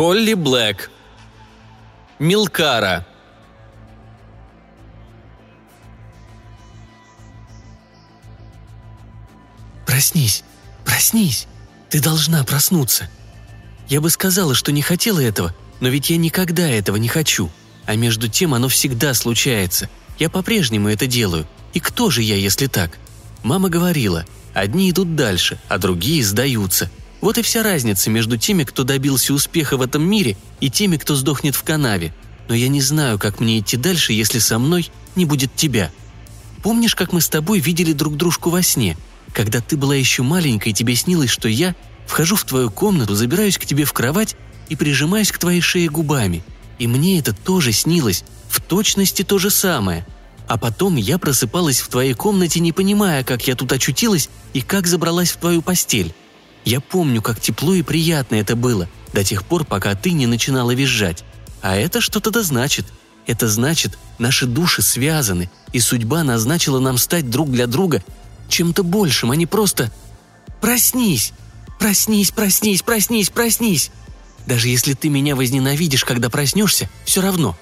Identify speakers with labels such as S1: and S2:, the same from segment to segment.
S1: Холли Блэк. Милкара.
S2: «Проснись, проснись! Ты должна проснуться!» Я бы сказала, что не хотела этого, но ведь я никогда этого не хочу. А между тем оно всегда случается. Я по-прежнему это делаю. И кто же я, если так? Мама говорила, одни идут дальше, а другие сдаются. Вот и вся разница между теми, кто добился успеха в этом мире, и теми, кто сдохнет в канаве. Но я не знаю, как мне идти дальше, если со мной не будет тебя. Помнишь, как мы с тобой видели друг дружку во сне? Когда ты была еще маленькой, тебе снилось, что я вхожу в твою комнату, забираюсь к тебе в кровать и прижимаюсь к твоей шее губами. И мне это тоже снилось, в точности то же самое. А потом я просыпалась в твоей комнате, не понимая, как я тут очутилась и как забралась в твою постель. Я помню, как тепло и приятно это было, до тех пор, пока ты не начинала визжать. А это что-то да значит. Это значит, наши души связаны, и судьба назначила нам стать друг для друга чем-то большим, а не просто «Проснись! Проснись, проснись, проснись, проснись!» Даже если ты меня возненавидишь, когда проснешься, все равно.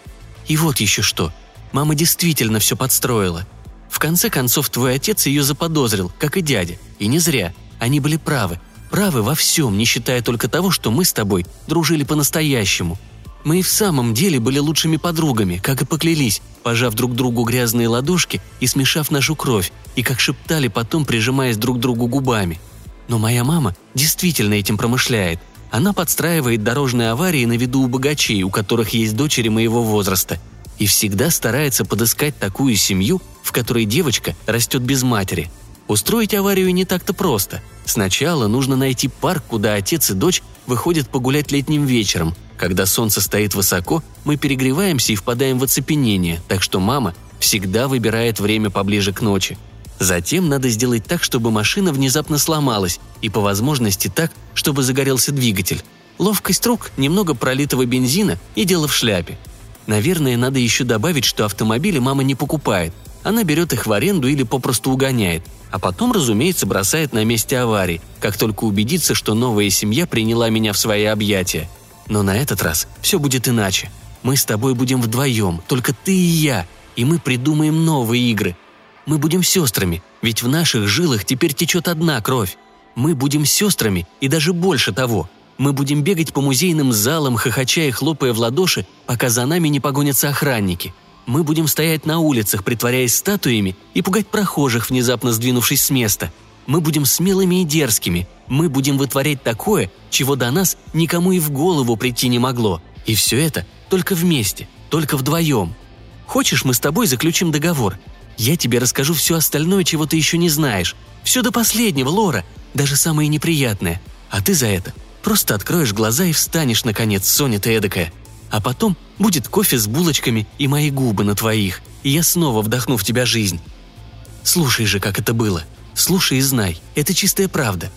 S2: И вот еще что. Мама действительно все подстроила. В конце концов, твой отец ее заподозрил, как и дядя. И не зря. Они были правы. Правы во всем, не считая только того, что мы с тобой дружили по-настоящему. Мы и в самом деле были лучшими подругами, как и поклялись, пожав друг другу грязные ладошки и смешав нашу кровь, и как шептали потом, прижимаясь друг к другу губами. Но моя мама действительно этим промышляет. Она подстраивает дорожные аварии на виду у богачей, у которых есть дочери моего возраста, и всегда старается подыскать такую семью, в которой девочка растет без матери. Устроить аварию не так-то просто. Сначала нужно найти парк, куда отец и дочь выходят погулять летним вечером – когда солнце стоит высоко, мы перегреваемся и впадаем в оцепенение, так что мама всегда выбирает время поближе к ночи. Затем надо сделать так, чтобы машина внезапно сломалась, и по возможности так, чтобы загорелся двигатель. Ловкость рук, немного пролитого бензина и дело в шляпе. Наверное, надо еще добавить, что автомобили мама не покупает. Она берет их в аренду или попросту угоняет. А потом, разумеется, бросает на месте аварии, как только убедится, что новая семья приняла меня в свои объятия. Но на этот раз все будет иначе. Мы с тобой будем вдвоем, только ты и я, и мы придумаем новые игры. Мы будем сестрами, ведь в наших жилах теперь течет одна кровь. Мы будем сестрами и даже больше того. Мы будем бегать по музейным залам, хохоча и хлопая в ладоши, пока за нами не погонятся охранники. Мы будем стоять на улицах, притворяясь статуями, и пугать прохожих, внезапно сдвинувшись с места – мы будем смелыми и дерзкими. Мы будем вытворять такое, чего до нас никому и в голову прийти не могло. И все это только вместе, только вдвоем. Хочешь, мы с тобой заключим договор? Я тебе расскажу все остальное, чего ты еще не знаешь. Все до последнего, Лора, даже самое неприятное. А ты за это просто откроешь глаза и встанешь, наконец, Соня ты эдакая. А потом будет кофе с булочками и мои губы на твоих, и я снова вдохну в тебя жизнь. Слушай же, как это было – Слушай и знай, это чистая правда.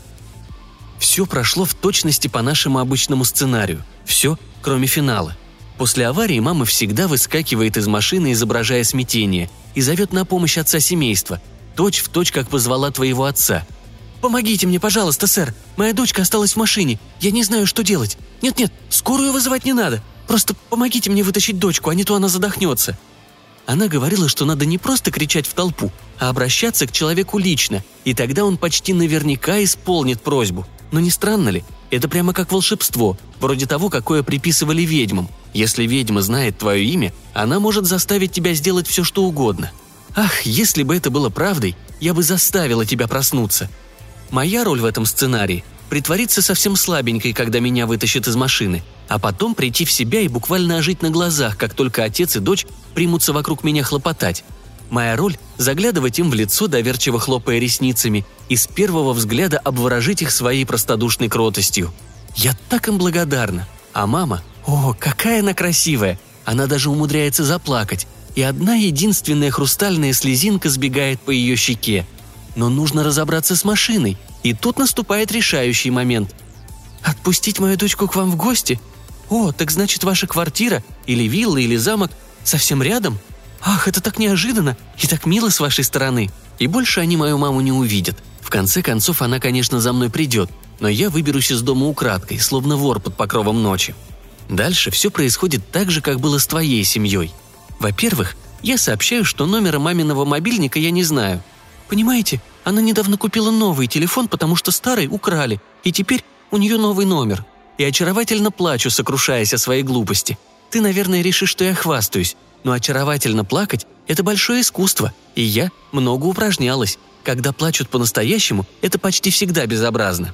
S2: Все прошло в точности по нашему обычному сценарию. Все, кроме финала. После аварии мама всегда выскакивает из машины, изображая смятение, и зовет на помощь отца семейства, точь в точь, как позвала твоего отца. «Помогите мне, пожалуйста, сэр. Моя дочка осталась в машине. Я не знаю, что делать. Нет-нет, скорую вызывать не надо. Просто помогите мне вытащить дочку, а не то она задохнется». Она говорила, что надо не просто кричать в толпу, а обращаться к человеку лично, и тогда он почти наверняка исполнит просьбу. Но не странно ли? Это прямо как волшебство, вроде того, какое приписывали ведьмам. Если ведьма знает твое имя, она может заставить тебя сделать все, что угодно. Ах, если бы это было правдой, я бы заставила тебя проснуться. Моя роль в этом сценарии – притвориться совсем слабенькой, когда меня вытащат из машины, а потом прийти в себя и буквально ожить на глазах, как только отец и дочь примутся вокруг меня хлопотать. Моя роль – заглядывать им в лицо, доверчиво хлопая ресницами, и с первого взгляда обворожить их своей простодушной кротостью. Я так им благодарна. А мама, о, какая она красивая! Она даже умудряется заплакать, и одна единственная хрустальная слезинка сбегает по ее щеке. Но нужно разобраться с машиной, и тут наступает решающий момент. «Отпустить мою дочку к вам в гости? О, так значит, ваша квартира, или вилла, или замок совсем рядом?» «Ах, это так неожиданно и так мило с вашей стороны!» И больше они мою маму не увидят. В конце концов, она, конечно, за мной придет, но я выберусь из дома украдкой, словно вор под покровом ночи. Дальше все происходит так же, как было с твоей семьей. Во-первых, я сообщаю, что номера маминого мобильника я не знаю. Понимаете, она недавно купила новый телефон, потому что старый украли, и теперь у нее новый номер. И очаровательно плачу, сокрушаясь о своей глупости. Ты, наверное, решишь, что я хвастаюсь, но очаровательно плакать – это большое искусство, и я много упражнялась. Когда плачут по-настоящему, это почти всегда безобразно.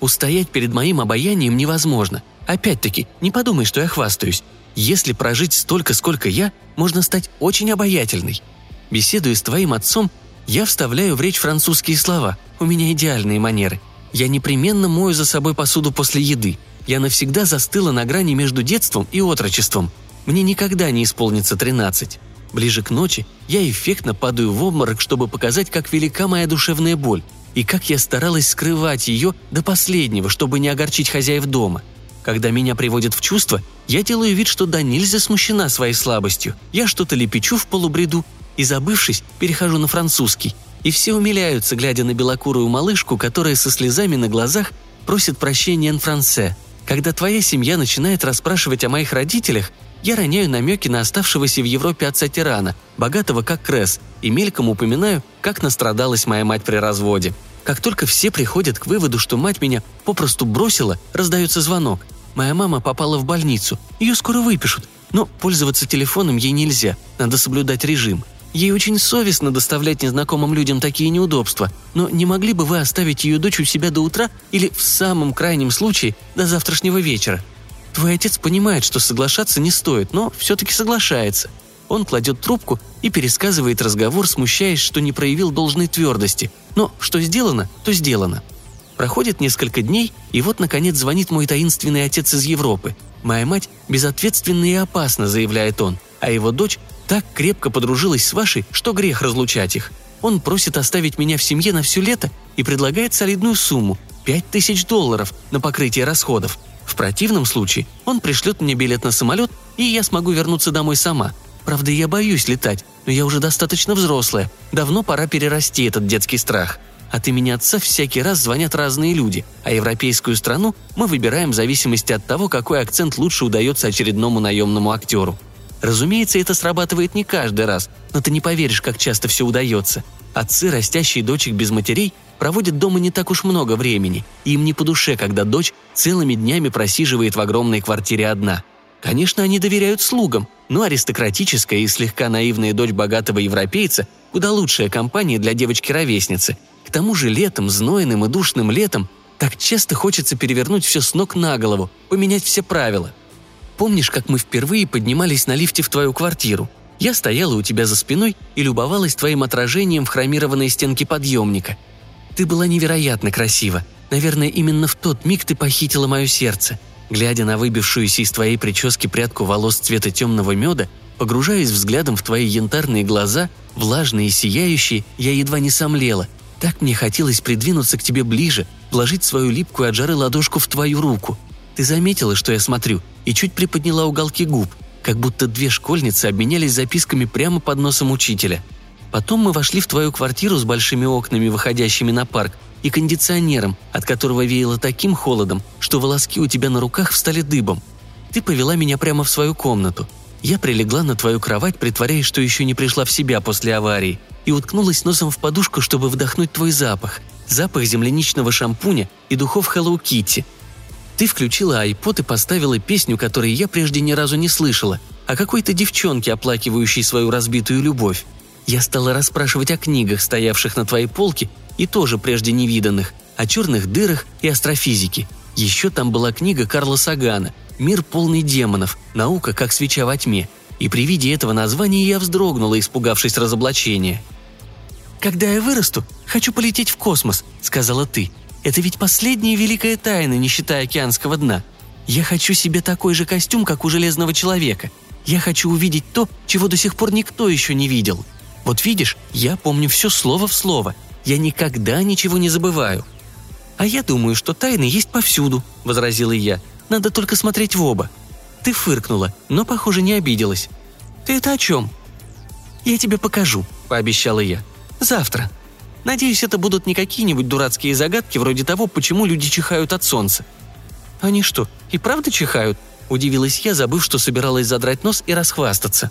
S2: Устоять перед моим обаянием невозможно. Опять-таки, не подумай, что я хвастаюсь. Если прожить столько, сколько я, можно стать очень обаятельной. Беседуя с твоим отцом, я вставляю в речь французские слова. У меня идеальные манеры. Я непременно мою за собой посуду после еды. Я навсегда застыла на грани между детством и отрочеством. Мне никогда не исполнится 13. Ближе к ночи я эффектно падаю в обморок, чтобы показать, как велика моя душевная боль, и как я старалась скрывать ее до последнего, чтобы не огорчить хозяев дома. Когда меня приводят в чувство, я делаю вид, что да нельзя смущена своей слабостью. Я что-то лепечу в полубреду и, забывшись, перехожу на французский. И все умиляются, глядя на белокурую малышку, которая со слезами на глазах просит прощения en франце. Когда твоя семья начинает расспрашивать о моих родителях, я роняю намеки на оставшегося в Европе отца тирана, богатого как Кресс, и мельком упоминаю, как настрадалась моя мать при разводе. Как только все приходят к выводу, что мать меня попросту бросила, раздается звонок. Моя мама попала в больницу, ее скоро выпишут, но пользоваться телефоном ей нельзя, надо соблюдать режим. Ей очень совестно доставлять незнакомым людям такие неудобства, но не могли бы вы оставить ее дочь у себя до утра или, в самом крайнем случае, до завтрашнего вечера? Твой отец понимает, что соглашаться не стоит, но все-таки соглашается. Он кладет трубку и пересказывает разговор, смущаясь, что не проявил должной твердости. Но что сделано, то сделано. Проходит несколько дней, и вот, наконец, звонит мой таинственный отец из Европы. Моя мать безответственна и опасна, заявляет он, а его дочь так крепко подружилась с вашей, что грех разлучать их. Он просит оставить меня в семье на все лето и предлагает солидную сумму – пять тысяч долларов на покрытие расходов – в противном случае он пришлет мне билет на самолет, и я смогу вернуться домой сама. Правда, я боюсь летать, но я уже достаточно взрослая. Давно пора перерасти этот детский страх. От имени отца всякий раз звонят разные люди, а европейскую страну мы выбираем в зависимости от того, какой акцент лучше удается очередному наемному актеру. Разумеется, это срабатывает не каждый раз, но ты не поверишь, как часто все удается. Отцы, растящие дочек без матерей, проводят дома не так уж много времени, и им не по душе, когда дочь целыми днями просиживает в огромной квартире одна. Конечно, они доверяют слугам, но аристократическая и слегка наивная дочь богатого европейца куда лучшая компания для девочки-ровесницы. К тому же летом, знойным и душным летом, так часто хочется перевернуть все с ног на голову, поменять все правила. Помнишь, как мы впервые поднимались на лифте в твою квартиру? Я стояла у тебя за спиной и любовалась твоим отражением в хромированной стенке подъемника – ты была невероятно красива. Наверное, именно в тот миг ты похитила мое сердце. Глядя на выбившуюся из твоей прически прядку волос цвета темного меда, погружаясь взглядом в твои янтарные глаза, влажные и сияющие, я едва не сомлела. Так мне хотелось придвинуться к тебе ближе, вложить свою липкую от жары ладошку в твою руку. Ты заметила, что я смотрю, и чуть приподняла уголки губ, как будто две школьницы обменялись записками прямо под носом учителя – Потом мы вошли в твою квартиру с большими окнами, выходящими на парк, и кондиционером, от которого веяло таким холодом, что волоски у тебя на руках встали дыбом. Ты повела меня прямо в свою комнату. Я прилегла на твою кровать, притворяясь, что еще не пришла в себя после аварии, и уткнулась носом в подушку, чтобы вдохнуть твой запах. Запах земляничного шампуня и духов Hello Kitty. Ты включила айпод и поставила песню, которую я прежде ни разу не слышала, о какой-то девчонке, оплакивающей свою разбитую любовь. Я стала расспрашивать о книгах, стоявших на твоей полке, и тоже прежде невиданных, о черных дырах и астрофизике. Еще там была книга Карла Сагана «Мир полный демонов. Наука, как свеча во тьме». И при виде этого названия я вздрогнула, испугавшись разоблачения. «Когда я вырасту, хочу полететь в космос», — сказала ты. «Это ведь последняя великая тайна, не считая океанского дна. Я хочу себе такой же костюм, как у Железного Человека. Я хочу увидеть то, чего до сих пор никто еще не видел. Вот видишь, я помню все слово в слово. Я никогда ничего не забываю». «А я думаю, что тайны есть повсюду», — возразила я. «Надо только смотреть в оба». Ты фыркнула, но, похоже, не обиделась. «Ты это о чем?» «Я тебе покажу», — пообещала я. «Завтра. Надеюсь, это будут не какие-нибудь дурацкие загадки вроде того, почему люди чихают от солнца». «Они что, и правда чихают?» – Удивилась я, забыв, что собиралась задрать нос и расхвастаться.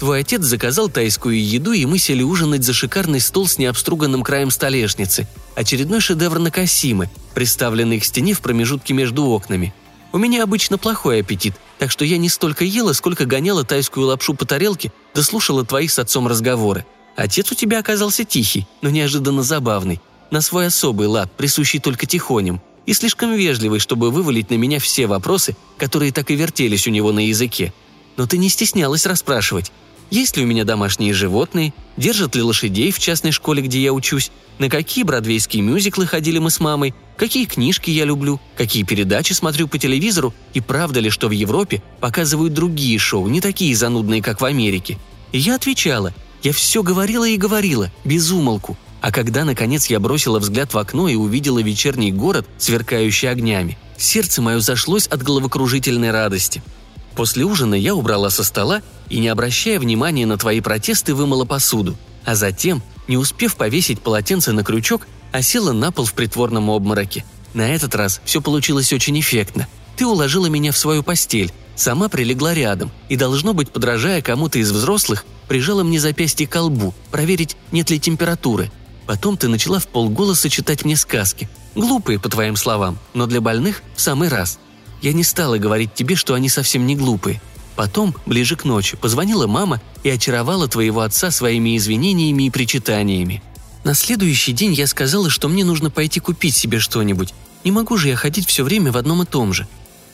S2: Твой отец заказал тайскую еду, и мы сели ужинать за шикарный стол с необструганным краем столешницы. Очередной шедевр Накасимы, приставленный к стене в промежутке между окнами. У меня обычно плохой аппетит, так что я не столько ела, сколько гоняла тайскую лапшу по тарелке, да слушала твоих с отцом разговоры. Отец у тебя оказался тихий, но неожиданно забавный. На свой особый лад, присущий только тихоням, и слишком вежливый, чтобы вывалить на меня все вопросы, которые так и вертелись у него на языке. Но ты не стеснялась расспрашивать. Есть ли у меня домашние животные? Держат ли лошадей в частной школе, где я учусь? На какие бродвейские мюзиклы ходили мы с мамой? Какие книжки я люблю? Какие передачи смотрю по телевизору? И правда ли, что в Европе показывают другие шоу, не такие занудные, как в Америке? И я отвечала. Я все говорила и говорила, без умолку. А когда, наконец, я бросила взгляд в окно и увидела вечерний город, сверкающий огнями, сердце мое зашлось от головокружительной радости – После ужина я убрала со стола и, не обращая внимания на твои протесты, вымыла посуду, а затем, не успев повесить полотенце на крючок, осела на пол в притворном обмороке. На этот раз все получилось очень эффектно. Ты уложила меня в свою постель, сама прилегла рядом и, должно быть, подражая кому-то из взрослых, прижала мне запястье к колбу, проверить, нет ли температуры. Потом ты начала в полголоса читать мне сказки. Глупые, по твоим словам, но для больных в самый раз – я не стала говорить тебе, что они совсем не глупые. Потом, ближе к ночи, позвонила мама и очаровала твоего отца своими извинениями и причитаниями. На следующий день я сказала, что мне нужно пойти купить себе что-нибудь. Не могу же я ходить все время в одном и том же.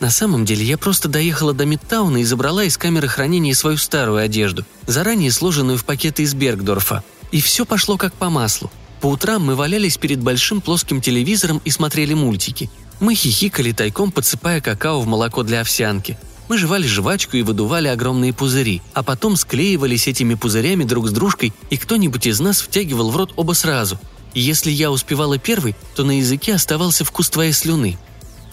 S2: На самом деле я просто доехала до Мидтауна и забрала из камеры хранения свою старую одежду, заранее сложенную в пакеты из Бергдорфа. И все пошло как по маслу. По утрам мы валялись перед большим плоским телевизором и смотрели мультики – мы хихикали тайком, подсыпая какао в молоко для овсянки. Мы жевали жвачку и выдували огромные пузыри, а потом склеивались этими пузырями друг с дружкой, и кто-нибудь из нас втягивал в рот оба сразу. И если я успевала первый, то на языке оставался вкус твоей слюны.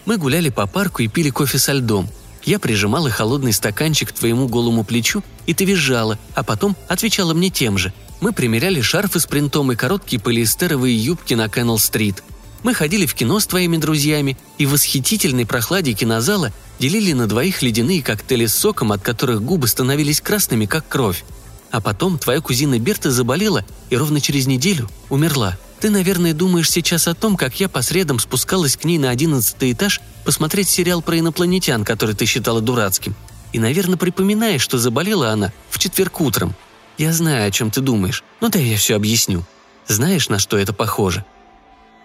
S2: Мы гуляли по парку и пили кофе со льдом. Я прижимала холодный стаканчик к твоему голому плечу, и ты визжала, а потом отвечала мне тем же. Мы примеряли шарфы с принтом и короткие полиэстеровые юбки на Кеннел-стрит – мы ходили в кино с твоими друзьями и в восхитительной прохладе кинозала делили на двоих ледяные коктейли с соком, от которых губы становились красными, как кровь. А потом твоя кузина Берта заболела и ровно через неделю умерла. Ты, наверное, думаешь сейчас о том, как я по средам спускалась к ней на одиннадцатый этаж посмотреть сериал про инопланетян, который ты считала дурацким. И, наверное, припоминаешь, что заболела она в четверг утром. Я знаю, о чем ты думаешь, но да я все объясню. Знаешь, на что это похоже?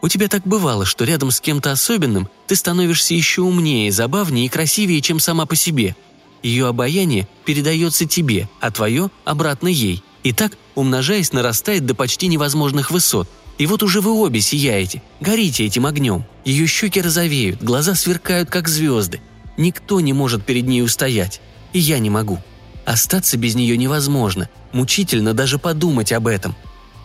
S2: У тебя так бывало, что рядом с кем-то особенным ты становишься еще умнее, забавнее и красивее, чем сама по себе. Ее обаяние передается тебе, а твое – обратно ей. И так, умножаясь, нарастает до почти невозможных высот. И вот уже вы обе сияете, горите этим огнем. Ее щеки розовеют, глаза сверкают, как звезды. Никто не может перед ней устоять. И я не могу. Остаться без нее невозможно. Мучительно даже подумать об этом.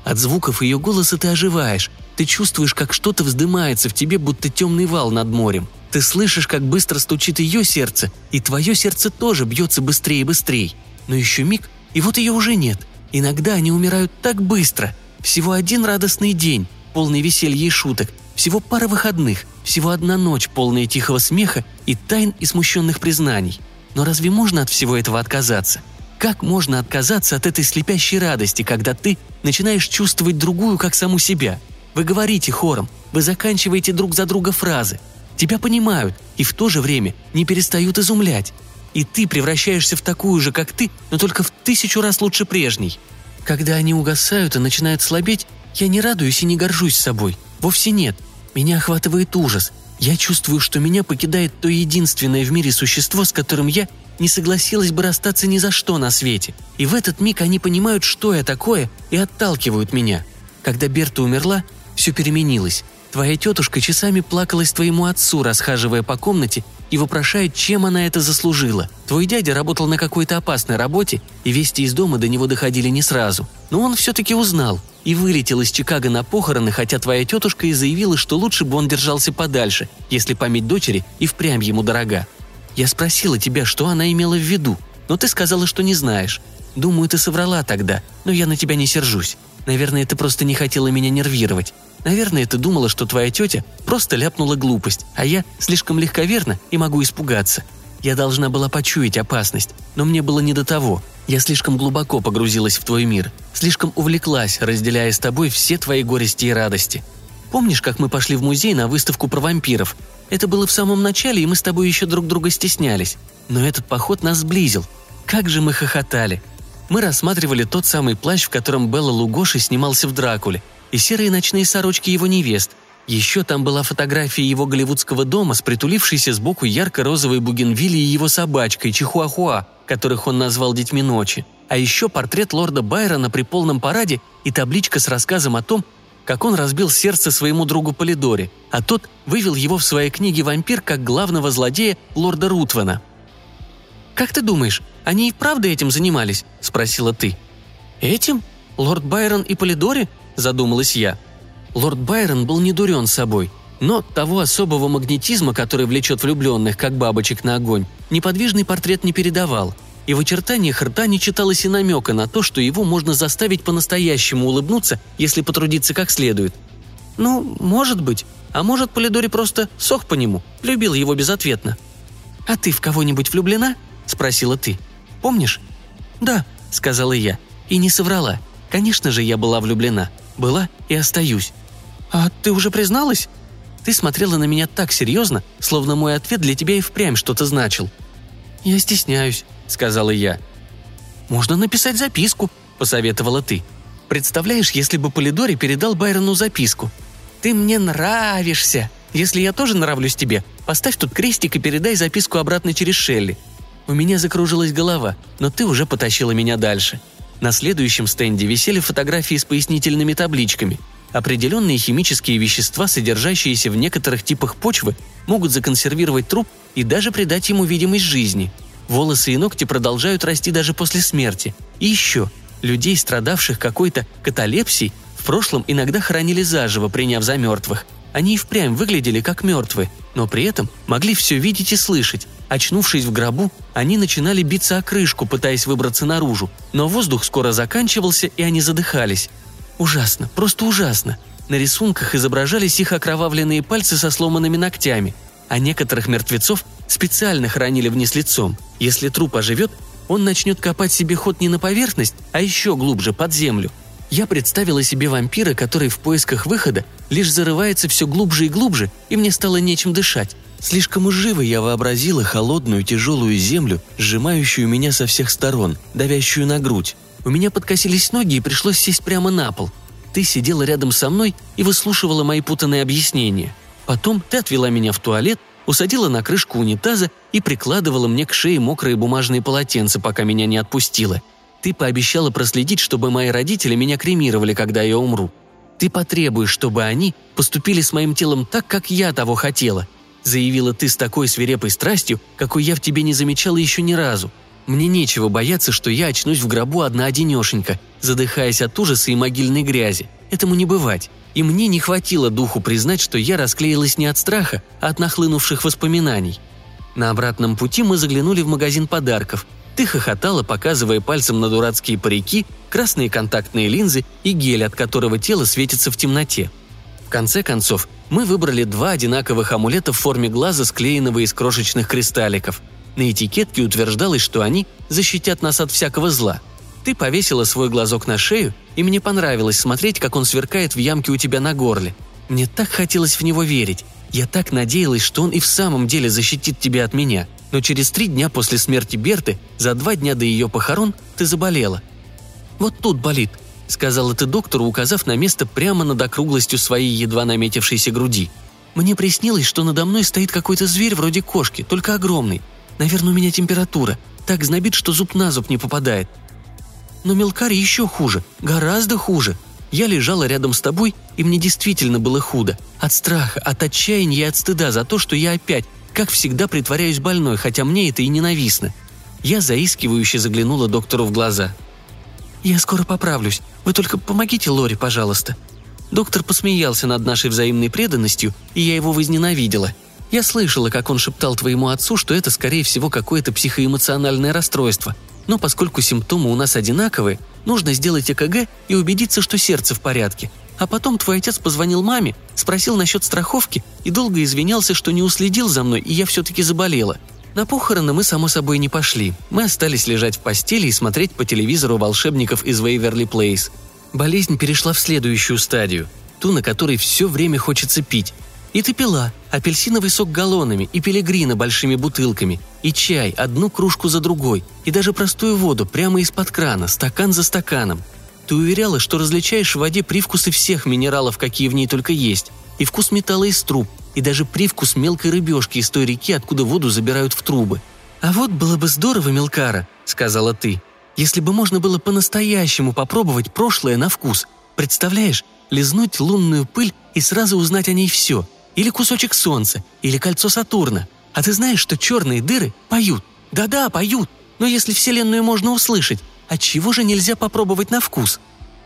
S2: От звуков ее голоса ты оживаешь. Ты чувствуешь, как что-то вздымается в тебе, будто темный вал над морем. Ты слышишь, как быстро стучит ее сердце, и твое сердце тоже бьется быстрее и быстрее. Но еще миг, и вот ее уже нет. Иногда они умирают так быстро. Всего один радостный день, полный веселья и шуток. Всего пара выходных, всего одна ночь, полная тихого смеха и тайн и смущенных признаний. Но разве можно от всего этого отказаться? Как можно отказаться от этой слепящей радости, когда ты начинаешь чувствовать другую, как саму себя? Вы говорите хором, вы заканчиваете друг за друга фразы. Тебя понимают и в то же время не перестают изумлять. И ты превращаешься в такую же, как ты, но только в тысячу раз лучше прежней. Когда они угасают и начинают слабеть, я не радуюсь и не горжусь собой. Вовсе нет. Меня охватывает ужас. Я чувствую, что меня покидает то единственное в мире существо, с которым я не согласилась бы расстаться ни за что на свете. И в этот миг они понимают, что я такое, и отталкивают меня. Когда Берта умерла, все переменилось. Твоя тетушка часами плакалась твоему отцу, расхаживая по комнате и вопрошая, чем она это заслужила. Твой дядя работал на какой-то опасной работе, и вести из дома до него доходили не сразу. Но он все-таки узнал и вылетел из Чикаго на похороны, хотя твоя тетушка и заявила, что лучше бы он держался подальше, если память дочери и впрямь ему дорога. Я спросила тебя, что она имела в виду, но ты сказала, что не знаешь. Думаю, ты соврала тогда, но я на тебя не сержусь. Наверное, ты просто не хотела меня нервировать. Наверное, ты думала, что твоя тетя просто ляпнула глупость, а я слишком легковерна и могу испугаться. Я должна была почуять опасность, но мне было не до того. Я слишком глубоко погрузилась в твой мир, слишком увлеклась, разделяя с тобой все твои горести и радости. Помнишь, как мы пошли в музей на выставку про вампиров? Это было в самом начале, и мы с тобой еще друг друга стеснялись. Но этот поход нас сблизил. Как же мы хохотали. Мы рассматривали тот самый плащ, в котором Белла Лугоши снимался в «Дракуле», и серые ночные сорочки его невест. Еще там была фотография его голливудского дома с притулившейся сбоку ярко-розовой бугенвилли и его собачкой Чихуахуа, которых он назвал «Детьми ночи». А еще портрет лорда Байрона при полном параде и табличка с рассказом о том, как он разбил сердце своему другу Полидоре, а тот вывел его в своей книге «Вампир» как главного злодея лорда Рутвана. «Как ты думаешь, они и правда этим занимались?» – спросила ты. «Этим? Лорд Байрон и Полидори?» – задумалась я – Лорд Байрон был не дурен собой, но того особого магнетизма, который влечет влюбленных, как бабочек на огонь, неподвижный портрет не передавал, и в очертаниях рта не читалось и намека на то, что его можно заставить по-настоящему улыбнуться, если потрудиться как следует. Ну, может быть. А может, Полидори просто сох по нему, любил его безответно. «А ты в кого-нибудь влюблена?» – спросила ты. «Помнишь?» «Да», – сказала я. И не соврала. Конечно же, я была влюблена. Была и остаюсь. «А ты уже призналась?» Ты смотрела на меня так серьезно, словно мой ответ для тебя и впрямь что-то значил. «Я стесняюсь», — сказала я. «Можно написать записку», — посоветовала ты. «Представляешь, если бы Полидори передал Байрону записку? Ты мне нравишься. Если я тоже нравлюсь тебе, поставь тут крестик и передай записку обратно через Шелли». У меня закружилась голова, но ты уже потащила меня дальше. На следующем стенде висели фотографии с пояснительными табличками — Определенные химические вещества, содержащиеся в некоторых типах почвы, могут законсервировать труп и даже придать ему видимость жизни. Волосы и ногти продолжают расти даже после смерти. И еще, людей, страдавших какой-то каталепсией, в прошлом иногда хоронили заживо, приняв за мертвых. Они и впрямь выглядели как мертвые, но при этом могли все видеть и слышать. Очнувшись в гробу, они начинали биться о крышку, пытаясь выбраться наружу, но воздух скоро заканчивался, и они задыхались. Ужасно, просто ужасно. На рисунках изображались их окровавленные пальцы со сломанными ногтями, а некоторых мертвецов специально хранили вниз лицом. Если труп оживет, он начнет копать себе ход не на поверхность, а еще глубже, под землю. Я представила себе вампира, который в поисках выхода лишь зарывается все глубже и глубже, и мне стало нечем дышать. Слишком уж живо я вообразила холодную тяжелую землю, сжимающую меня со всех сторон, давящую на грудь. У меня подкосились ноги и пришлось сесть прямо на пол. Ты сидела рядом со мной и выслушивала мои путанные объяснения. Потом ты отвела меня в туалет, усадила на крышку унитаза и прикладывала мне к шее мокрые бумажные полотенца, пока меня не отпустила. Ты пообещала проследить, чтобы мои родители меня кремировали, когда я умру. Ты потребуешь, чтобы они поступили с моим телом так, как я того хотела», заявила ты с такой свирепой страстью, какой я в тебе не замечала еще ни разу. Мне нечего бояться, что я очнусь в гробу одна-одинешенька, задыхаясь от ужаса и могильной грязи. Этому не бывать. И мне не хватило духу признать, что я расклеилась не от страха, а от нахлынувших воспоминаний. На обратном пути мы заглянули в магазин подарков. Ты хохотала, показывая пальцем на дурацкие парики, красные контактные линзы и гель, от которого тело светится в темноте. Конце концов, мы выбрали два одинаковых амулета в форме глаза, склеенного из крошечных кристалликов – на этикетке утверждалось, что они защитят нас от всякого зла. Ты повесила свой глазок на шею, и мне понравилось смотреть, как он сверкает в ямке у тебя на горле. Мне так хотелось в него верить. Я так надеялась, что он и в самом деле защитит тебя от меня. Но через три дня после смерти Берты, за два дня до ее похорон, ты заболела. «Вот тут болит», — сказала ты доктору, указав на место прямо над округлостью своей едва наметившейся груди. «Мне приснилось, что надо мной стоит какой-то зверь вроде кошки, только огромный. Наверное, у меня температура. Так знобит, что зуб на зуб не попадает. Но мелкарь еще хуже, гораздо хуже. Я лежала рядом с тобой, и мне действительно было худо. От страха, от отчаяния и от стыда за то, что я опять, как всегда, притворяюсь больной, хотя мне это и ненавистно. Я заискивающе заглянула доктору в глаза. «Я скоро поправлюсь. Вы только помогите Лори, пожалуйста». Доктор посмеялся над нашей взаимной преданностью, и я его возненавидела – я слышала, как он шептал твоему отцу, что это, скорее всего, какое-то психоэмоциональное расстройство. Но поскольку симптомы у нас одинаковые, нужно сделать ЭКГ и убедиться, что сердце в порядке. А потом твой отец позвонил маме, спросил насчет страховки и долго извинялся, что не уследил за мной, и я все-таки заболела. На похороны мы, само собой, не пошли. Мы остались лежать в постели и смотреть по телевизору волшебников из Вейверли Плейс. Болезнь перешла в следующую стадию, ту, на которой все время хочется пить. И ты пила апельсиновый сок галлонами и пилигрина большими бутылками, и чай одну кружку за другой, и даже простую воду прямо из-под крана, стакан за стаканом. Ты уверяла, что различаешь в воде привкусы всех минералов, какие в ней только есть, и вкус металла из труб, и даже привкус мелкой рыбешки из той реки, откуда воду забирают в трубы. «А вот было бы здорово, Мелкара», — сказала ты, «если бы можно было по-настоящему попробовать прошлое на вкус. Представляешь, лизнуть лунную пыль и сразу узнать о ней все. Или кусочек солнца, или кольцо Сатурна. А ты знаешь, что черные дыры поют? Да-да, поют. Но если Вселенную можно услышать, отчего же нельзя попробовать на вкус?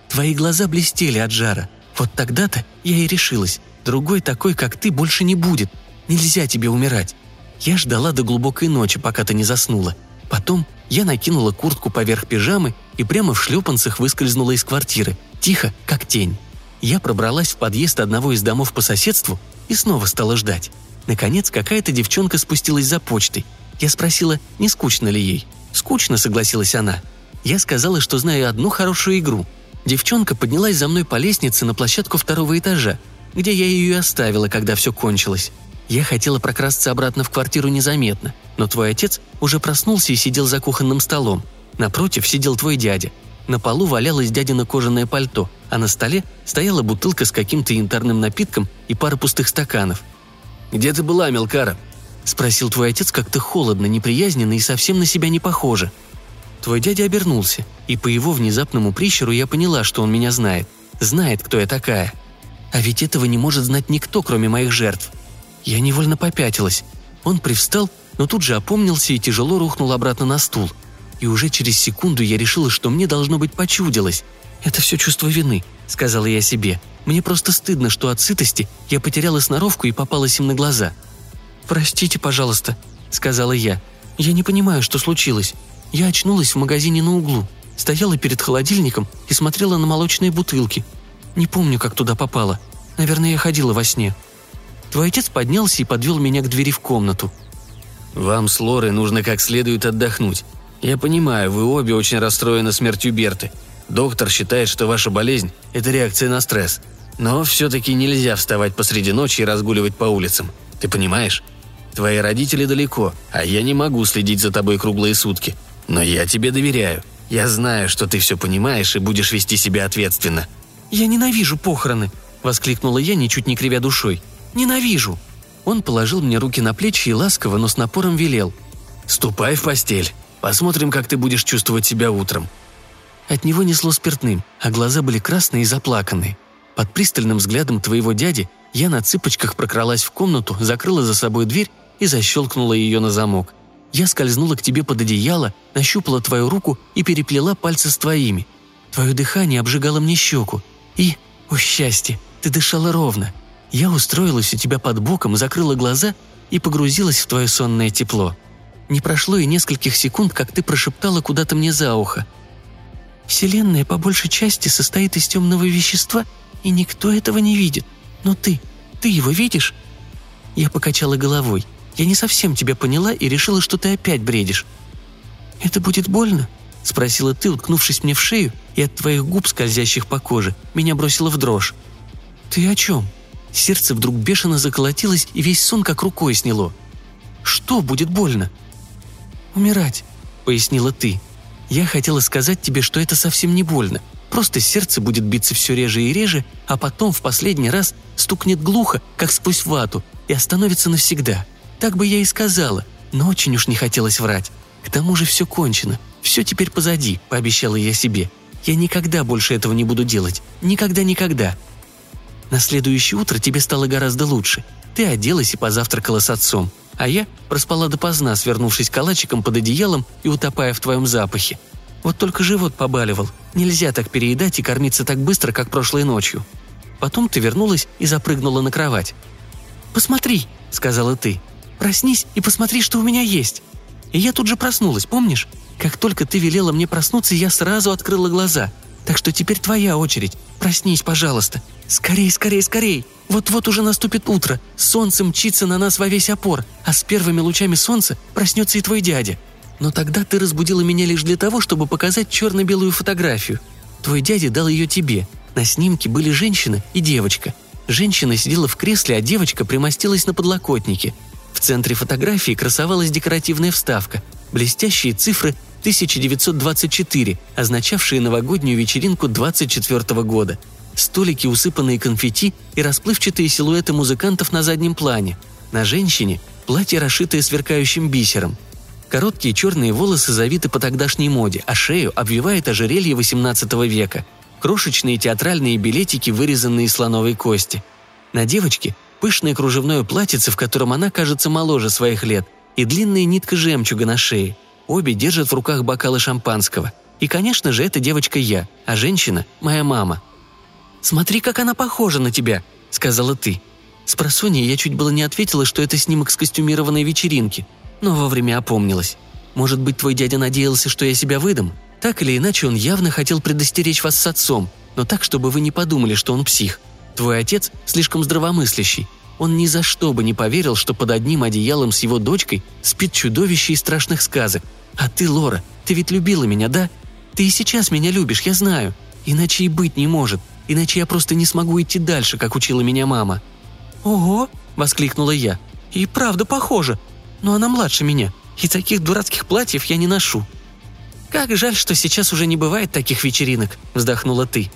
S2: Твои глаза блестели от жара. Вот тогда-то я и решилась. Другой такой, как ты, больше не будет. Нельзя тебе умирать. Я ждала до глубокой ночи, пока ты не заснула. Потом я накинула куртку поверх пижамы и прямо в шлепанцах выскользнула из квартиры, тихо, как тень. Я пробралась в подъезд одного из домов по соседству и снова стала ждать. Наконец, какая-то девчонка спустилась за почтой. Я спросила, не скучно ли ей. «Скучно», — согласилась она. Я сказала, что знаю одну хорошую игру. Девчонка поднялась за мной по лестнице на площадку второго этажа, где я ее и оставила, когда все кончилось. Я хотела прокрасться обратно в квартиру незаметно, но твой отец уже проснулся и сидел за кухонным столом. Напротив сидел твой дядя. На полу валялось дядино кожаное пальто, а на столе стояла бутылка с каким-то янтарным напитком и пара пустых стаканов. «Где ты была, Мелкара?» – спросил твой отец как-то холодно, неприязненно и совсем на себя не похоже. Твой дядя обернулся, и по его внезапному прищеру я поняла, что он меня знает. Знает, кто я такая – а ведь этого не может знать никто, кроме моих жертв. Я невольно попятилась. Он привстал, но тут же опомнился и тяжело рухнул обратно на стул. И уже через секунду я решила, что мне должно быть почудилось. «Это все чувство вины», — сказала я себе. «Мне просто стыдно, что от сытости я потеряла сноровку и попалась им на глаза». «Простите, пожалуйста», — сказала я. «Я не понимаю, что случилось. Я очнулась в магазине на углу, стояла перед холодильником и смотрела на молочные бутылки. Не помню, как туда попала. Наверное, я ходила во сне. Твой отец поднялся и подвел меня к двери в комнату.
S1: «Вам с Лорой нужно как следует отдохнуть. Я понимаю, вы обе очень расстроены смертью Берты. Доктор считает, что ваша болезнь – это реакция на стресс. Но все-таки нельзя вставать посреди ночи и разгуливать по улицам. Ты понимаешь? Твои родители далеко, а я не могу следить за тобой круглые сутки. Но я тебе доверяю. Я знаю, что ты все понимаешь и будешь вести себя ответственно.
S2: «Я ненавижу похороны!» – воскликнула я, ничуть не кривя душой. «Ненавижу!» Он положил мне руки на плечи и ласково, но с напором велел.
S1: «Ступай в постель. Посмотрим, как ты будешь чувствовать себя утром».
S2: От него несло спиртным, а глаза были красные и заплаканные. Под пристальным взглядом твоего дяди я на цыпочках прокралась в комнату, закрыла за собой дверь и защелкнула ее на замок. Я скользнула к тебе под одеяло, нащупала твою руку и переплела пальцы с твоими. Твое дыхание обжигало мне щеку, и, о счастье, ты дышала ровно. Я устроилась у тебя под боком, закрыла глаза и погрузилась в твое сонное тепло. Не прошло и нескольких секунд, как ты прошептала куда-то мне за ухо. «Вселенная по большей части состоит из темного вещества, и никто этого не видит. Но ты, ты его видишь?» Я покачала головой. Я не совсем тебя поняла и решила, что ты опять бредишь. «Это будет больно?» – спросила ты, уткнувшись мне в шею и от твоих губ, скользящих по коже, меня бросило в дрожь. «Ты о чем?» Сердце вдруг бешено заколотилось, и весь сон как рукой сняло. «Что будет больно?» «Умирать», — пояснила ты. «Я хотела сказать тебе, что это совсем не больно. Просто сердце будет биться все реже и реже, а потом в последний раз стукнет глухо, как сквозь вату, и остановится навсегда. Так бы я и сказала, но очень уж не хотелось врать. К тому же все кончено, все теперь позади», — пообещала я себе. Я никогда больше этого не буду делать. Никогда-никогда. На следующее утро тебе стало гораздо лучше. Ты оделась и позавтракала с отцом. А я проспала допоздна, свернувшись калачиком под одеялом и утопая в твоем запахе. Вот только живот побаливал. Нельзя так переедать и кормиться так быстро, как прошлой ночью. Потом ты вернулась и запрыгнула на кровать. «Посмотри», — сказала ты. «Проснись и посмотри, что у меня есть». И я тут же проснулась, помнишь? Как только ты велела мне проснуться, я сразу открыла глаза. Так что теперь твоя очередь. Проснись, пожалуйста. Скорей, скорей, скорей!» Вот-вот уже наступит утро, солнце мчится на нас во весь опор, а с первыми лучами солнца проснется и твой дядя. Но тогда ты разбудила меня лишь для того, чтобы показать черно-белую фотографию. Твой дядя дал ее тебе. На снимке были женщина и девочка. Женщина сидела в кресле, а девочка примостилась на подлокотнике. В центре фотографии красовалась декоративная вставка, блестящие цифры 1924, означавшие новогоднюю вечеринку 24 года. Столики, усыпанные конфетти и расплывчатые силуэты музыкантов на заднем плане. На женщине – платье, расшитое сверкающим бисером. Короткие черные волосы завиты по тогдашней моде, а шею обвивает ожерелье XVIII века. Крошечные театральные билетики, вырезанные из слоновой кости. На девочке – пышное кружевное платьице, в котором она кажется моложе своих лет, и длинная нитка жемчуга на шее – Обе держат в руках бокалы шампанского. И, конечно же, эта девочка я, а женщина – моя мама. «Смотри, как она похожа на тебя», – сказала ты. С просонья я чуть было не ответила, что это снимок с костюмированной вечеринки, но вовремя опомнилась. Может быть, твой дядя надеялся, что я себя выдам? Так или иначе, он явно хотел предостеречь вас с отцом, но так, чтобы вы не подумали, что он псих. Твой отец слишком здравомыслящий, он ни за что бы не поверил, что под одним одеялом с его дочкой спит чудовище из страшных сказок. А ты, Лора, ты ведь любила меня, да? Ты и сейчас меня любишь, я знаю. Иначе и быть не может. Иначе я просто не смогу идти дальше, как учила меня мама». «Ого!» – воскликнула я. «И правда похоже. Но она младше меня, и таких дурацких платьев я не ношу». «Как жаль, что сейчас уже не бывает таких вечеринок», – вздохнула ты.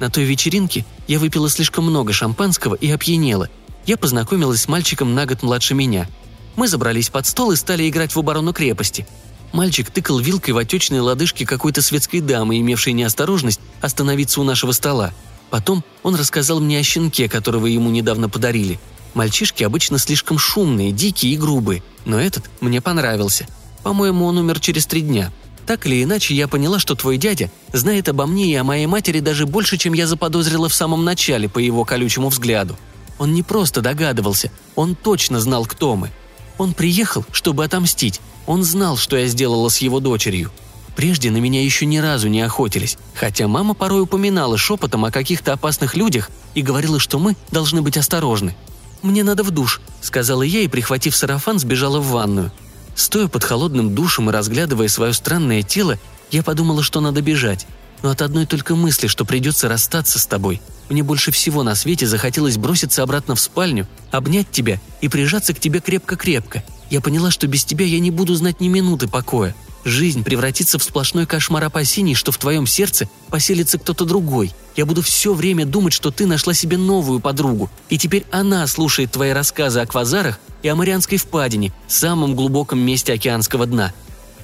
S2: На той вечеринке я выпила слишком много шампанского и опьянела – я познакомилась с мальчиком на год младше меня. Мы забрались под стол и стали играть в оборону крепости. Мальчик тыкал вилкой в отечные лодыжки какой-то светской дамы, имевшей неосторожность остановиться у нашего стола. Потом он рассказал мне о щенке, которого ему недавно подарили. Мальчишки обычно слишком шумные, дикие и грубые, но этот мне понравился. По-моему, он умер через три дня. Так или иначе, я поняла, что твой дядя знает обо мне и о моей матери даже больше, чем я заподозрила в самом начале по его колючему взгляду – он не просто догадывался, он точно знал, кто мы. Он приехал, чтобы отомстить. Он знал, что я сделала с его дочерью. Прежде на меня еще ни разу не охотились, хотя мама порой упоминала шепотом о каких-то опасных людях и говорила, что мы должны быть осторожны. «Мне надо в душ», — сказала я и, прихватив сарафан, сбежала в ванную. Стоя под холодным душем и разглядывая свое странное тело, я подумала, что надо бежать. Но от одной только мысли, что придется расстаться с тобой, мне больше всего на свете захотелось броситься обратно в спальню, обнять тебя и прижаться к тебе крепко-крепко. Я поняла, что без тебя я не буду знать ни минуты покоя. Жизнь превратится в сплошной кошмар опасений, что в твоем сердце поселится кто-то другой. Я буду все время думать, что ты нашла себе новую подругу, и теперь она слушает твои рассказы о квазарах и о Марианской впадине, самом глубоком месте океанского дна.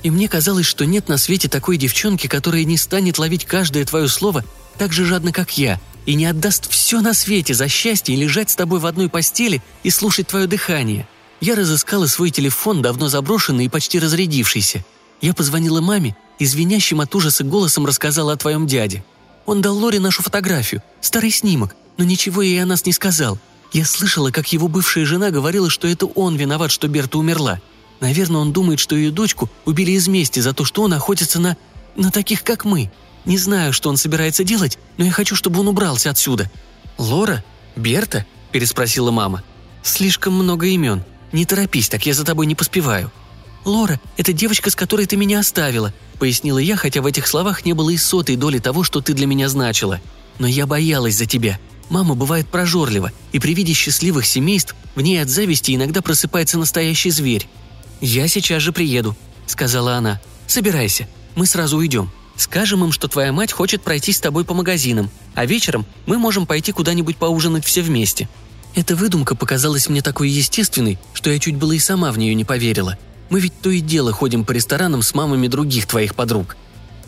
S2: И мне казалось, что нет на свете такой девчонки, которая не станет ловить каждое твое слово так же жадно, как я, и не отдаст все на свете за счастье лежать с тобой в одной постели и слушать твое дыхание. Я разыскала свой телефон, давно заброшенный и почти разрядившийся. Я позвонила маме и звенящим от ужаса голосом рассказала о твоем дяде. Он дал Лоре нашу фотографию, старый снимок, но ничего ей о нас не сказал. Я слышала, как его бывшая жена говорила, что это он виноват, что Берта умерла. Наверное, он думает, что ее дочку убили из мести за то, что он охотится на... на таких, как мы. Не знаю, что он собирается делать, но я хочу, чтобы он убрался отсюда». «Лора? Берта?» – переспросила мама. «Слишком много имен. Не торопись, так я за тобой не поспеваю». «Лора – это девочка, с которой ты меня оставила», – пояснила я, хотя в этих словах не было и сотой доли того, что ты для меня значила. «Но я боялась за тебя. Мама бывает прожорлива, и при виде счастливых семейств в ней от зависти иногда просыпается настоящий зверь. «Я сейчас же приеду», – сказала она. «Собирайся, мы сразу уйдем». Скажем им, что твоя мать хочет пройти с тобой по магазинам, а вечером мы можем пойти куда-нибудь поужинать все вместе». Эта выдумка показалась мне такой естественной, что я чуть было и сама в нее не поверила. Мы ведь то и дело ходим по ресторанам с мамами других твоих подруг.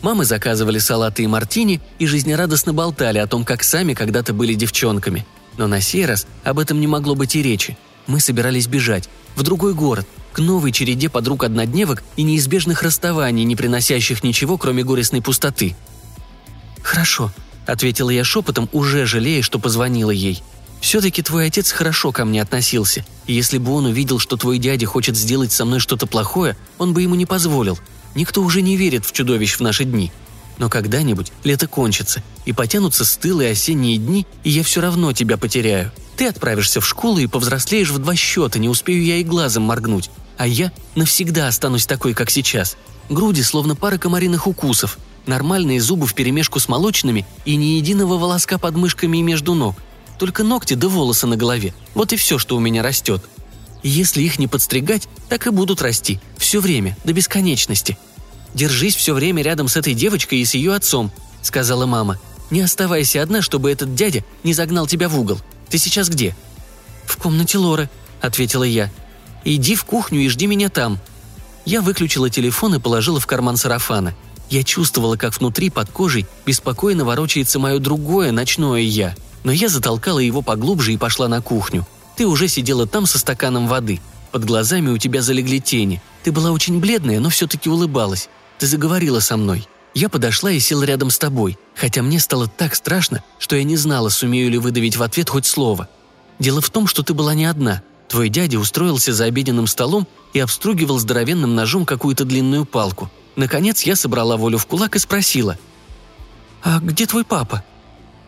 S2: Мамы заказывали салаты и мартини и жизнерадостно болтали о том, как сами когда-то были девчонками. Но на сей раз об этом не могло быть и речи. Мы собирались бежать. В другой город, новой череде подруг-однодневок и неизбежных расставаний, не приносящих ничего, кроме горестной пустоты. «Хорошо», — ответила я шепотом, уже жалея, что позвонила ей. «Все-таки твой отец хорошо ко мне относился, и если бы он увидел, что твой дядя хочет сделать со мной что-то плохое, он бы ему не позволил. Никто уже не верит в чудовищ в наши дни. Но когда-нибудь лето кончится, и потянутся стылые осенние дни, и я все равно тебя потеряю. Ты отправишься в школу и повзрослеешь в два счета, не успею я и глазом моргнуть. А я навсегда останусь такой, как сейчас. Груди словно пара комариных укусов, нормальные зубы вперемешку с молочными и ни единого волоска под мышками и между ног. Только ногти да волосы на голове. Вот и все, что у меня растет. Если их не подстригать, так и будут расти. Все время, до бесконечности. Держись все время рядом с этой девочкой и с ее отцом», — сказала мама. «Не оставайся одна, чтобы этот дядя не загнал тебя в угол. Ты сейчас где?» «В комнате Лоры», — ответила я. «Иди в кухню и жди меня там». Я выключила телефон и положила в карман сарафана. Я чувствовала, как внутри, под кожей, беспокойно ворочается мое другое ночное «я». Но я затолкала его поглубже и пошла на кухню. Ты уже сидела там со стаканом воды. Под глазами у тебя залегли тени. Ты была очень бледная, но все-таки улыбалась. Ты заговорила со мной. Я подошла и села рядом с тобой, хотя мне стало так страшно, что я не знала, сумею ли выдавить в ответ хоть слово. Дело в том, что ты была не одна. Твой дядя устроился за обеденным столом и обстругивал здоровенным ножом какую-то длинную палку. Наконец я собрала волю в кулак и спросила. «А где твой папа?»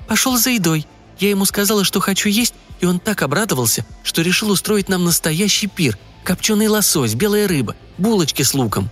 S2: «Пошел за едой. Я ему сказала, что хочу есть, и он так обрадовался, что решил устроить нам настоящий пир. Копченый лосось, белая рыба, булочки с луком».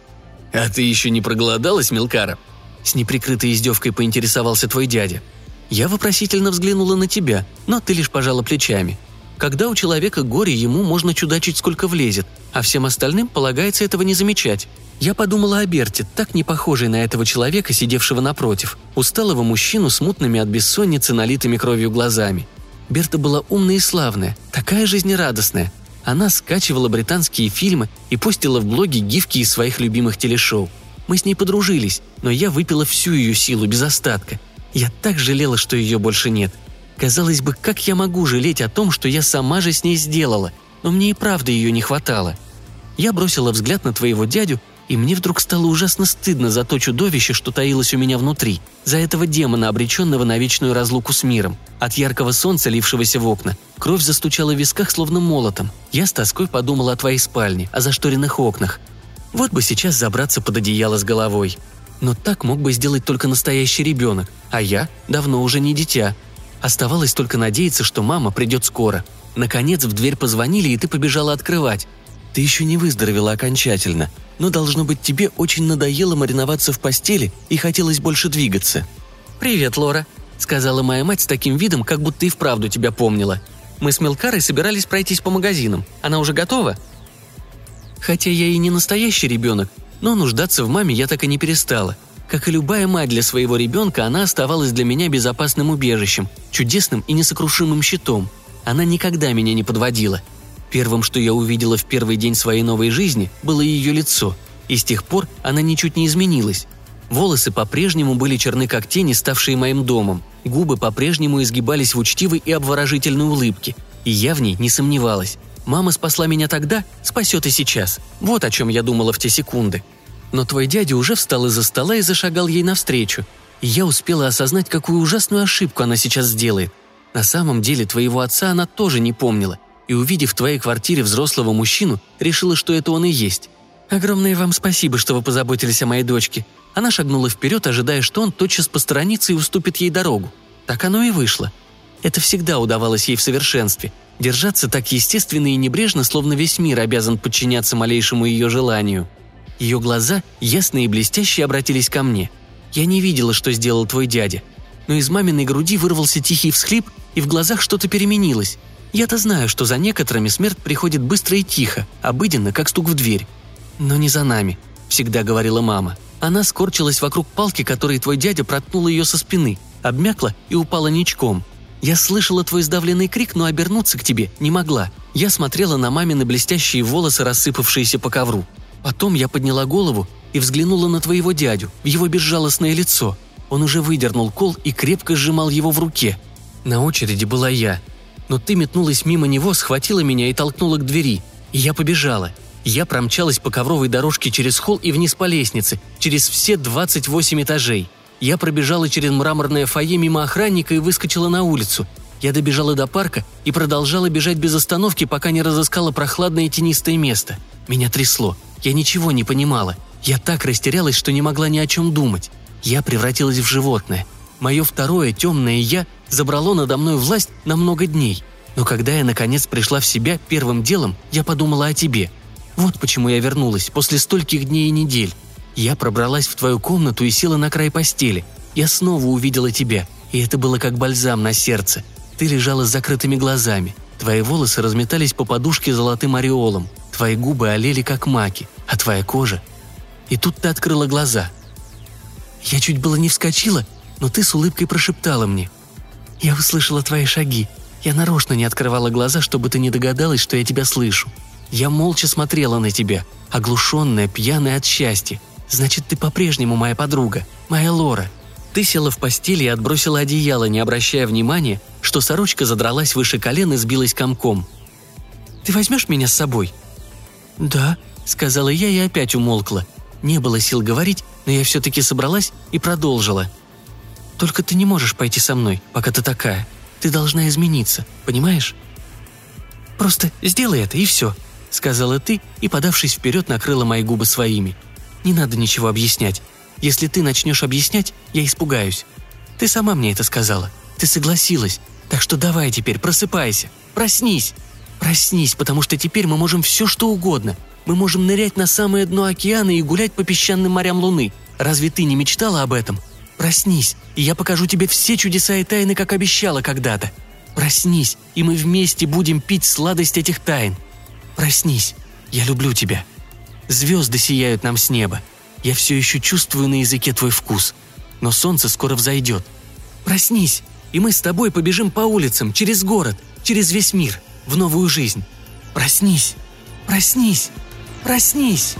S1: «А ты еще не проголодалась, Мелкара?»
S2: С неприкрытой издевкой поинтересовался твой дядя. Я вопросительно взглянула на тебя, но ты лишь пожала плечами. Когда у человека горе, ему можно чудачить сколько влезет, а всем остальным полагается этого не замечать. Я подумала о Берте, так не похожей на этого человека, сидевшего напротив, усталого мужчину с мутными от бессонницы налитыми кровью глазами. Берта была умная и славная, такая жизнерадостная, она скачивала британские фильмы и постила в блоге гифки из своих любимых телешоу. Мы с ней подружились, но я выпила всю ее силу без остатка. Я так жалела, что ее больше нет. Казалось бы, как я могу жалеть о том, что я сама же с ней сделала, но мне и правда ее не хватало. Я бросила взгляд на твоего дядю и мне вдруг стало ужасно стыдно за то чудовище, что таилось у меня внутри, за этого демона, обреченного на вечную разлуку с миром. От яркого солнца, лившегося в окна, кровь застучала в висках словно молотом. Я с тоской подумала о твоей спальне, о зашторенных окнах. Вот бы сейчас забраться под одеяло с головой. Но так мог бы сделать только настоящий ребенок, а я давно уже не дитя. Оставалось только надеяться, что мама придет скоро. Наконец в дверь позвонили, и ты побежала открывать. Ты еще не выздоровела окончательно, но, должно быть, тебе очень надоело мариноваться в постели и хотелось больше двигаться». «Привет, Лора», — сказала моя мать с таким видом, как будто и вправду тебя помнила. «Мы с Мелкарой собирались пройтись по магазинам. Она уже готова?» Хотя я и не настоящий ребенок, но нуждаться в маме я так и не перестала. Как и любая мать для своего ребенка, она оставалась для меня безопасным убежищем, чудесным и несокрушимым щитом. Она никогда меня не подводила — Первым, что я увидела в первый день своей новой жизни, было ее лицо, и с тех пор она ничуть не изменилась. Волосы по-прежнему были черны как тени, ставшие моим домом, губы по-прежнему изгибались в учтивой и обворожительной улыбке, и я в ней не сомневалась. Мама спасла меня тогда, спасет и сейчас. Вот о чем я думала в те секунды. Но твой дядя уже встал из-за стола и зашагал ей навстречу. И я успела осознать, какую ужасную ошибку она сейчас сделает. На самом деле твоего отца она тоже не помнила – и, увидев в твоей квартире взрослого мужчину, решила, что это он и есть. Огромное вам спасибо, что вы позаботились о моей дочке. Она шагнула вперед, ожидая, что он тотчас посторонится и уступит ей дорогу. Так оно и вышло. Это всегда удавалось ей в совершенстве. Держаться так естественно и небрежно, словно весь мир обязан подчиняться малейшему ее желанию. Ее глаза, ясные и блестящие, обратились ко мне. Я не видела, что сделал твой дядя. Но из маминой груди вырвался тихий всхлип, и в глазах что-то переменилось. Я-то знаю, что за некоторыми смерть приходит быстро и тихо, обыденно, как стук в дверь. Но не за нами, всегда говорила мама. Она скорчилась вокруг палки, которой твой дядя проткнул ее со спины, обмякла и упала ничком. Я слышала твой сдавленный крик, но обернуться к тебе не могла. Я смотрела на мамины блестящие волосы, рассыпавшиеся по ковру. Потом я подняла голову и взглянула на твоего дядю, в его безжалостное лицо. Он уже выдернул кол и крепко сжимал его в руке. На очереди была я но ты метнулась мимо него, схватила меня и толкнула к двери. И я побежала. Я промчалась по ковровой дорожке через холл и вниз по лестнице, через все 28 этажей. Я пробежала через мраморное фойе мимо охранника и выскочила на улицу. Я добежала до парка и продолжала бежать без остановки, пока не разыскала прохладное тенистое место. Меня трясло. Я ничего не понимала. Я так растерялась, что не могла ни о чем думать. Я превратилась в животное. Мое второе темное «я» забрало надо мной власть на много дней. Но когда я наконец пришла в себя, первым делом я подумала о тебе. Вот почему я вернулась после стольких дней и недель. Я пробралась в твою комнату и села на край постели. Я снова увидела тебя, и это было как бальзам на сердце. Ты лежала с закрытыми глазами. Твои волосы разметались по подушке золотым ореолом. Твои губы олели как маки, а твоя кожа... И тут ты открыла глаза. Я чуть было не вскочила, но ты с улыбкой прошептала мне. Я услышала твои шаги. Я нарочно не открывала глаза, чтобы ты не догадалась, что я тебя слышу. Я молча смотрела на тебя, оглушенная, пьяная от счастья. Значит, ты по-прежнему моя подруга, моя Лора. Ты села в постели и отбросила одеяло, не обращая внимания, что сорочка задралась выше колен и сбилась комком. «Ты возьмешь меня с собой?» «Да», — сказала я и опять умолкла. Не было сил говорить, но я все-таки собралась и продолжила. «Только ты не можешь пойти со мной, пока ты такая. Ты должна измениться, понимаешь?» «Просто сделай это, и все», — сказала ты и, подавшись вперед, накрыла мои губы своими. «Не надо ничего объяснять. Если ты начнешь объяснять, я испугаюсь. Ты сама мне это сказала. Ты согласилась. Так что давай теперь, просыпайся. Проснись. Проснись, потому что теперь мы можем все, что угодно. Мы можем нырять на самое дно океана и гулять по песчаным морям Луны. Разве ты не мечтала об этом? Проснись, и я покажу тебе все чудеса и тайны, как обещала когда-то. Проснись, и мы вместе будем пить сладость этих тайн. Проснись, я люблю тебя. Звезды сияют нам с неба. Я все еще чувствую на языке твой вкус. Но солнце скоро взойдет. Проснись, и мы с тобой побежим по улицам, через город, через весь мир, в новую жизнь. Проснись, проснись, проснись!»